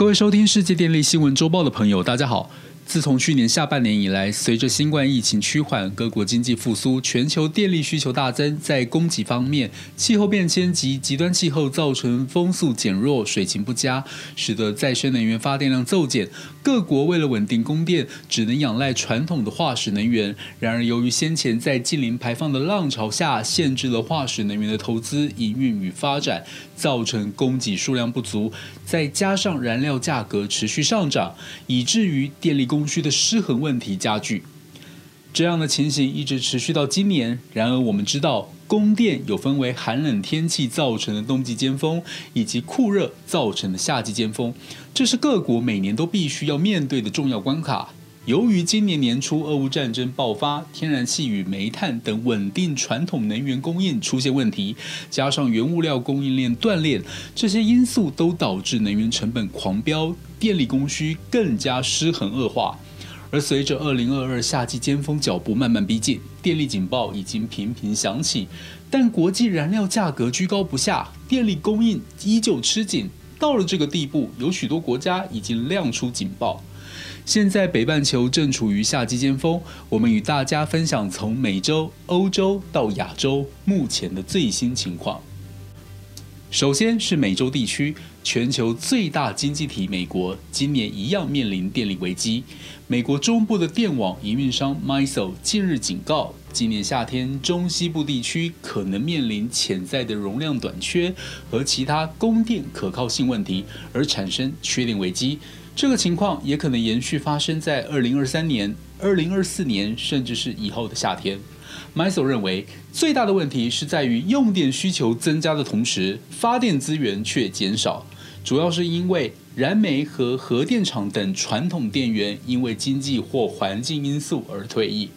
各位收听世界电力新闻周报的朋友，大家好。自从去年下半年以来，随着新冠疫情趋缓，各国经济复苏，全球电力需求大增。在供给方面，气候变迁及极端气候造成风速减弱、水情不佳，使得再生能源发电量骤减。各国为了稳定供电，只能仰赖传统的化石能源。然而，由于先前在近零排放的浪潮下，限制了化石能源的投资、营运与发展，造成供给数量不足。再加上燃料价格持续上涨，以至于电力供供需的失衡问题加剧。这样的情形一直持续到今年。然而，我们知道，供电有分为寒冷天气造成的冬季尖峰，以及酷热造成的夏季尖峰。这是各国每年都必须要面对的重要关卡。由于今年年初俄乌战争爆发，天然气与煤炭等稳定传统能源供应出现问题，加上原物料供应链断裂，这些因素都导致能源成本狂飙，电力供需更加失衡恶化。而随着二零二二夏季尖峰脚步慢慢逼近，电力警报已经频频响起，但国际燃料价格居高不下，电力供应依旧吃紧。到了这个地步，有许多国家已经亮出警报。现在北半球正处于夏季尖峰，我们与大家分享从美洲、欧洲到亚洲目前的最新情况。首先是美洲地区，全球最大经济体美国今年一样面临电力危机。美国中部的电网营运商 MISO 近日警告，今年夏天中西部地区可能面临潜在的容量短缺和其他供电可靠性问题，而产生缺电危机。这个情况也可能延续发生在二零二三年、二零二四年，甚至是以后的夏天。MISO 认为，最大的问题是在于用电需求增加的同时，发电资源却减少，主要是因为燃煤和核电厂等传统电源因为经济或环境因素而退役。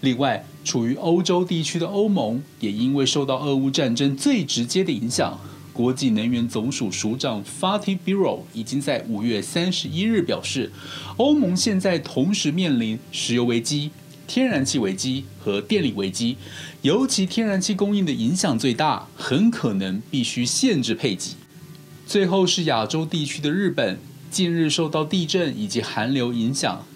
另外，处于欧洲地区的欧盟也因为受到俄乌战争最直接的影响，国际能源总署署长 Fatih Birol 已经在五月三十一日表示，欧盟现在同时面临石油危机。天然气危机和电力危机，尤其天然气供应的影响最大，很可能必须限制配给。最后是亚洲地区的日本，近日受到地震以及寒流影响，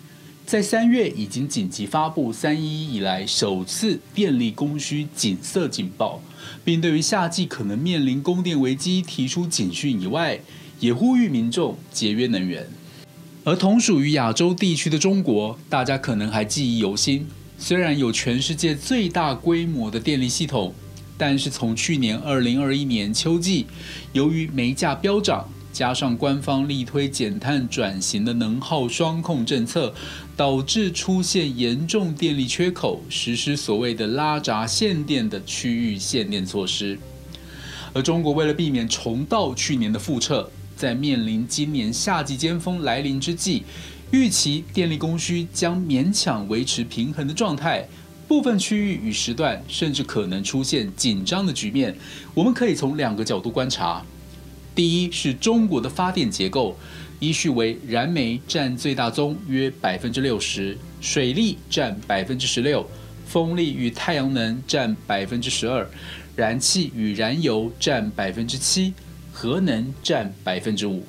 在三月已经紧急发布三一以来首次电力供需紧色警报，并对于夏季可能面临供电危机提出警讯以外，也呼吁民众节约能源。而同属于亚洲地区的中国，大家可能还记忆犹新。虽然有全世界最大规模的电力系统，但是从去年二零二一年秋季，由于煤价飙涨，加上官方力推减碳转型的能耗双控政策，导致出现严重电力缺口，实施所谓的拉闸限电的区域限电措施。而中国为了避免重蹈去年的覆辙。在面临今年夏季尖峰来临之际，预期电力供需将勉强维持平衡的状态，部分区域与时段甚至可能出现紧张的局面。我们可以从两个角度观察：第一是中国的发电结构，依序为燃煤占最大宗约百分之六十，水力占百分之十六，风力与太阳能占百分之十二，燃气与燃油占百分之七。核能占百分之五。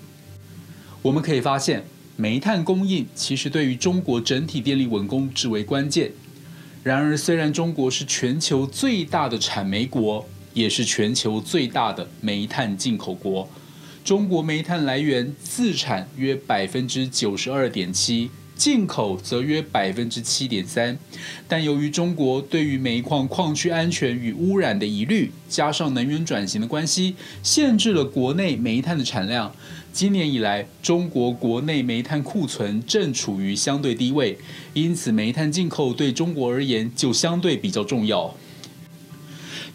我们可以发现，煤炭供应其实对于中国整体电力稳工至为关键。然而，虽然中国是全球最大的产煤国，也是全球最大的煤炭进口国，中国煤炭来源自产约百分之九十二点七。进口则约百分之七点三，但由于中国对于煤矿矿区安全与污染的疑虑，加上能源转型的关系，限制了国内煤炭的产量。今年以来，中国国内煤炭库存正处于相对低位，因此煤炭进口对中国而言就相对比较重要。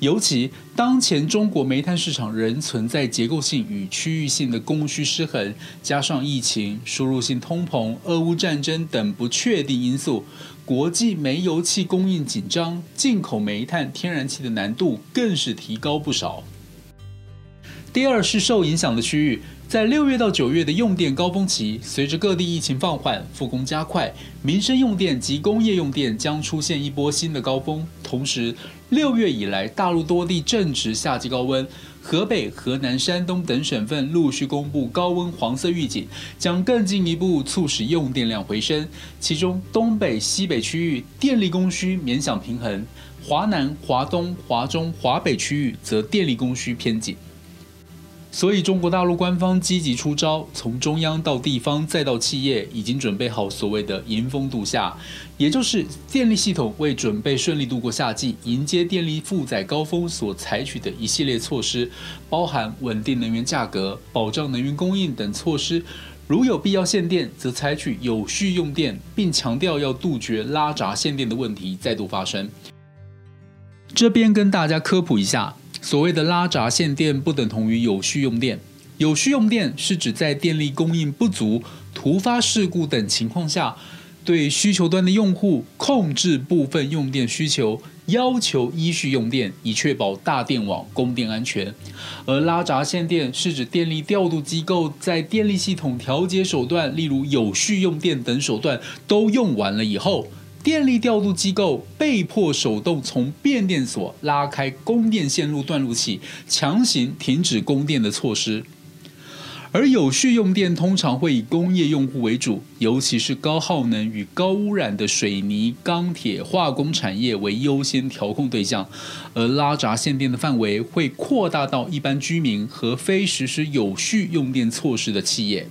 尤其当前中国煤炭市场仍存在结构性与区域性的供需失衡，加上疫情、输入性通膨、俄乌战争等不确定因素，国际煤油气供应紧张，进口煤炭、天然气的难度更是提高不少。第二是受影响的区域。在六月到九月的用电高峰期，随着各地疫情放缓、复工加快，民生用电及工业用电将出现一波新的高峰。同时，六月以来大陆多地正值夏季高温，河北、河南、山东等省份陆续公布高温黄色预警，将更进一步促使用电量回升。其中，东北、西北区域电力供需勉强平衡，华南、华东、华中、华北区域则电力供需偏紧。所以，中国大陆官方积极出招，从中央到地方再到企业，已经准备好所谓的迎风度夏，也就是电力系统为准备顺利度过夏季、迎接电力负载高峰所采取的一系列措施，包含稳定能源价格、保障能源供应等措施。如有必要限电，则采取有序用电，并强调要杜绝拉闸限电的问题再度发生。这边跟大家科普一下。所谓的拉闸限电不等同于有序用电。有序用电是指在电力供应不足、突发事故等情况下，对需求端的用户控制部分用电需求，要求依序用电，以确保大电网供电安全。而拉闸限电是指电力调度机构在电力系统调节手段，例如有序用电等手段都用完了以后。电力调度机构被迫手动从变电所拉开供电线路断路器，强行停止供电的措施。而有序用电通常会以工业用户为主，尤其是高耗能与高污染的水泥、钢铁、化工产业为优先调控对象。而拉闸限电的范围会扩大到一般居民和非实施有序用电措施的企业。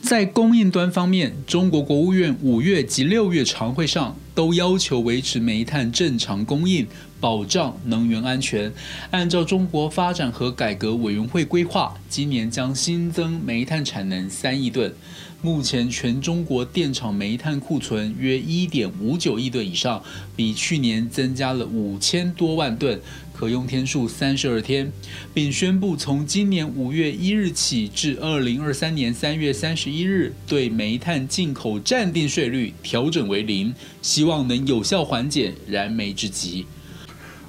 在供应端方面，中国国务院五月及六月常会上都要求维持煤炭正常供应，保障能源安全。按照中国发展和改革委员会规划，今年将新增煤炭产能三亿吨。目前全中国电厂煤炭库存约一点五九亿吨以上，比去年增加了五千多万吨，可用天数三十二天，并宣布从今年五月一日起至二零二三年三月三十一日，对煤炭进口暂定税率调整为零，希望能有效缓解燃眉之急。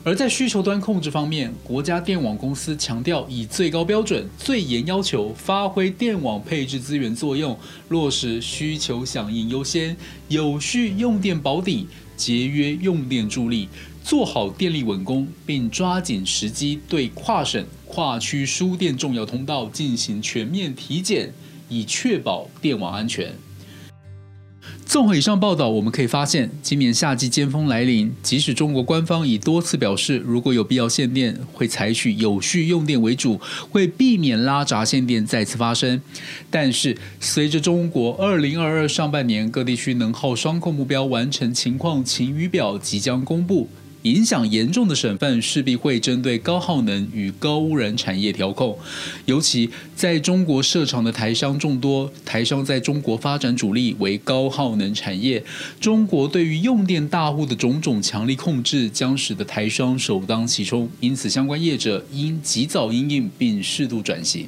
而在需求端控制方面，国家电网公司强调以最高标准、最严要求发挥电网配置资源作用，落实需求响应优先、有序用电保底、节约用电助力，做好电力稳工，并抓紧时机对跨省、跨区输电重要通道进行全面体检，以确保电网安全。综合以上报道，我们可以发现，今年夏季尖峰来临。即使中国官方已多次表示，如果有必要限电，会采取有序用电为主，会避免拉闸限电再次发生。但是，随着中国二零二二上半年各地区能耗双控目标完成情况晴雨表即将公布。影响严重的省份势必会针对高耗能与高污染产业调控，尤其在中国设厂的台商众多，台商在中国发展主力为高耗能产业，中国对于用电大户的种种强力控制，将使得台商首当其冲，因此相关业者应及早应应并适度转型。